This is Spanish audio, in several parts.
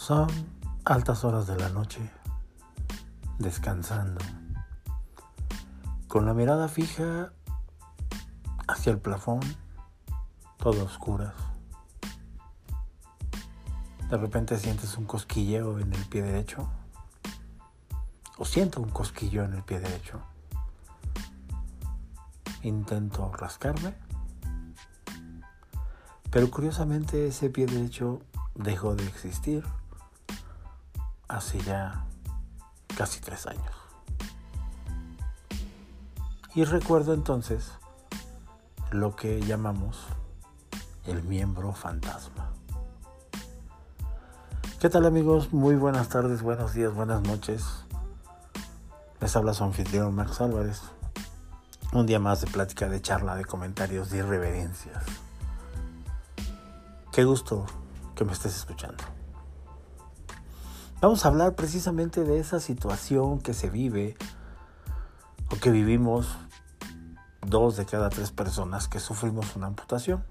Son altas horas de la noche, descansando, con la mirada fija hacia el plafón, todo oscuras. De repente sientes un cosquilleo en el pie derecho, o siento un cosquillo en el pie derecho. Intento rascarme, pero curiosamente ese pie derecho dejó de existir hace ya casi tres años. Y recuerdo entonces lo que llamamos el miembro fantasma. ¿Qué tal amigos? Muy buenas tardes, buenos días, buenas noches. Les habla su anfitrión Max Álvarez. Un día más de plática, de charla, de comentarios, de irreverencias. Qué gusto que me estés escuchando. Vamos a hablar precisamente de esa situación que se vive o que vivimos dos de cada tres personas que sufrimos una amputación.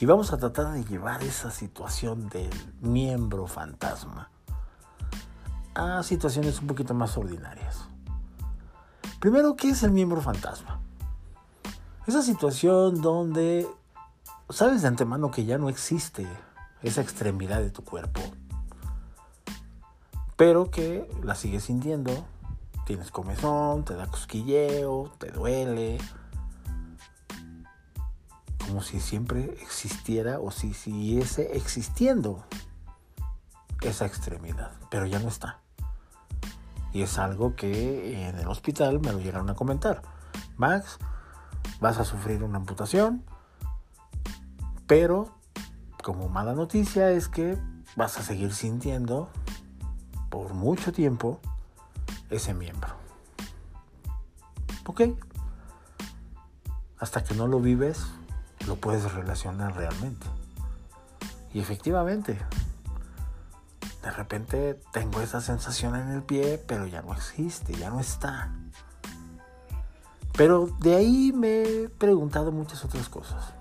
Y vamos a tratar de llevar esa situación del miembro fantasma a situaciones un poquito más ordinarias. Primero, ¿qué es el miembro fantasma? Esa situación donde sabes de antemano que ya no existe esa extremidad de tu cuerpo pero que la sigues sintiendo. Tienes comezón, te da cosquilleo, te duele. Como si siempre existiera o si siguiese existiendo esa extremidad, pero ya no está. Y es algo que en el hospital me lo llegaron a comentar. Max, vas a sufrir una amputación, pero como mala noticia es que vas a seguir sintiendo por mucho tiempo ese miembro. ¿Ok? Hasta que no lo vives, lo puedes relacionar realmente. Y efectivamente, de repente tengo esa sensación en el pie, pero ya no existe, ya no está. Pero de ahí me he preguntado muchas otras cosas.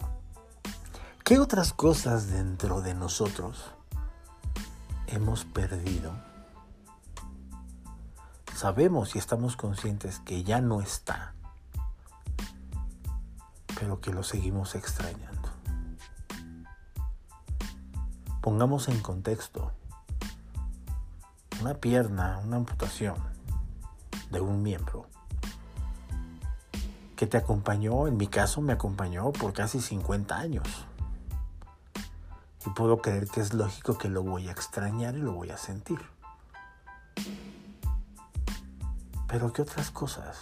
¿Qué otras cosas dentro de nosotros hemos perdido sabemos y estamos conscientes que ya no está, pero que lo seguimos extrañando. Pongamos en contexto una pierna, una amputación de un miembro que te acompañó, en mi caso me acompañó por casi 50 años. Y puedo creer que es lógico que lo voy a extrañar y lo voy a sentir. Pero ¿qué otras cosas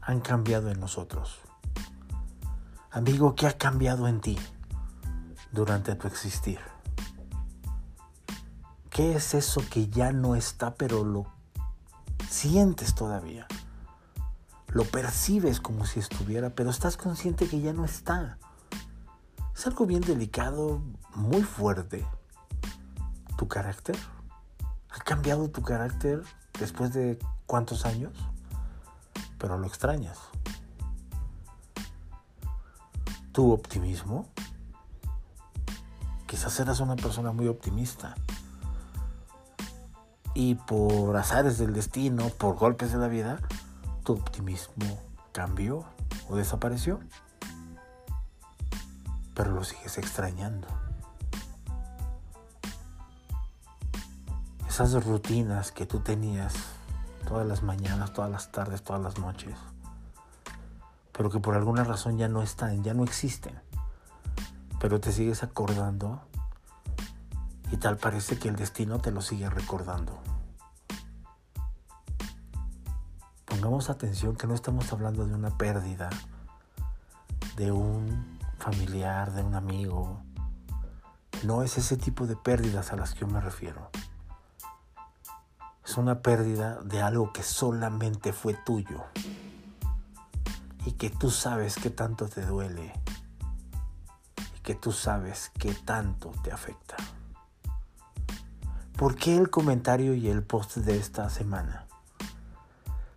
han cambiado en nosotros? Amigo, ¿qué ha cambiado en ti durante tu existir? ¿Qué es eso que ya no está pero lo sientes todavía? Lo percibes como si estuviera, pero estás consciente que ya no está. Es algo bien delicado, muy fuerte. ¿Tu carácter? ¿Ha cambiado tu carácter después de cuántos años, pero lo extrañas. Tu optimismo, quizás eras una persona muy optimista y por azares del destino, por golpes de la vida, tu optimismo cambió o desapareció, pero lo sigues extrañando. Esas rutinas que tú tenías todas las mañanas, todas las tardes, todas las noches, pero que por alguna razón ya no están, ya no existen, pero te sigues acordando y tal parece que el destino te lo sigue recordando. Pongamos atención que no estamos hablando de una pérdida, de un familiar, de un amigo. No es ese tipo de pérdidas a las que yo me refiero es una pérdida de algo que solamente fue tuyo y que tú sabes que tanto te duele y que tú sabes que tanto te afecta. ¿Por qué el comentario y el post de esta semana?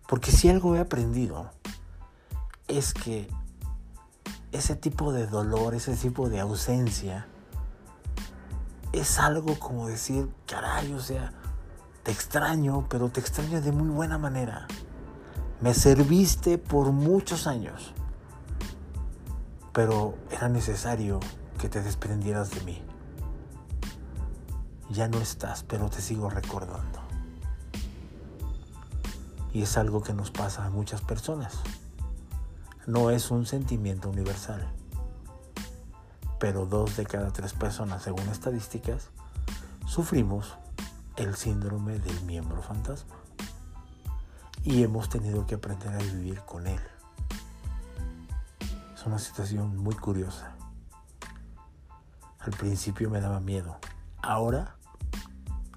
Porque si algo he aprendido es que ese tipo de dolor, ese tipo de ausencia, es algo como decir, caray, o sea, te extraño, pero te extraño de muy buena manera. Me serviste por muchos años, pero era necesario que te desprendieras de mí. Ya no estás, pero te sigo recordando. Y es algo que nos pasa a muchas personas. No es un sentimiento universal. Pero dos de cada tres personas, según estadísticas, sufrimos el síndrome del miembro fantasma. Y hemos tenido que aprender a vivir con él. Es una situación muy curiosa. Al principio me daba miedo. Ahora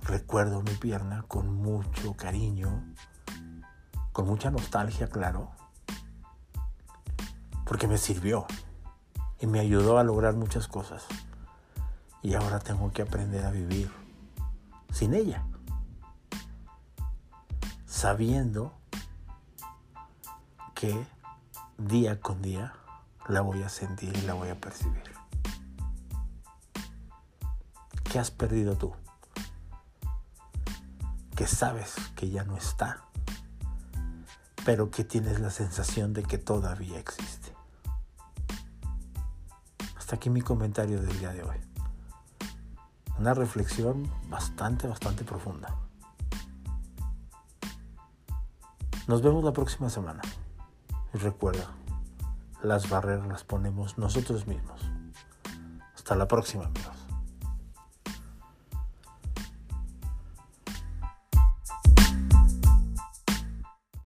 recuerdo mi pierna con mucho cariño, con mucha nostalgia, claro, porque me sirvió y me ayudó a lograr muchas cosas. Y ahora tengo que aprender a vivir sin ella, sabiendo que día con día la voy a sentir y la voy a percibir. ¿Qué has perdido tú? Que sabes que ya no está, pero que tienes la sensación de que todavía existe. Hasta aquí mi comentario del día de hoy. Una reflexión bastante, bastante profunda. Nos vemos la próxima semana. Y recuerda, las barreras las ponemos nosotros mismos. Hasta la próxima, amigos.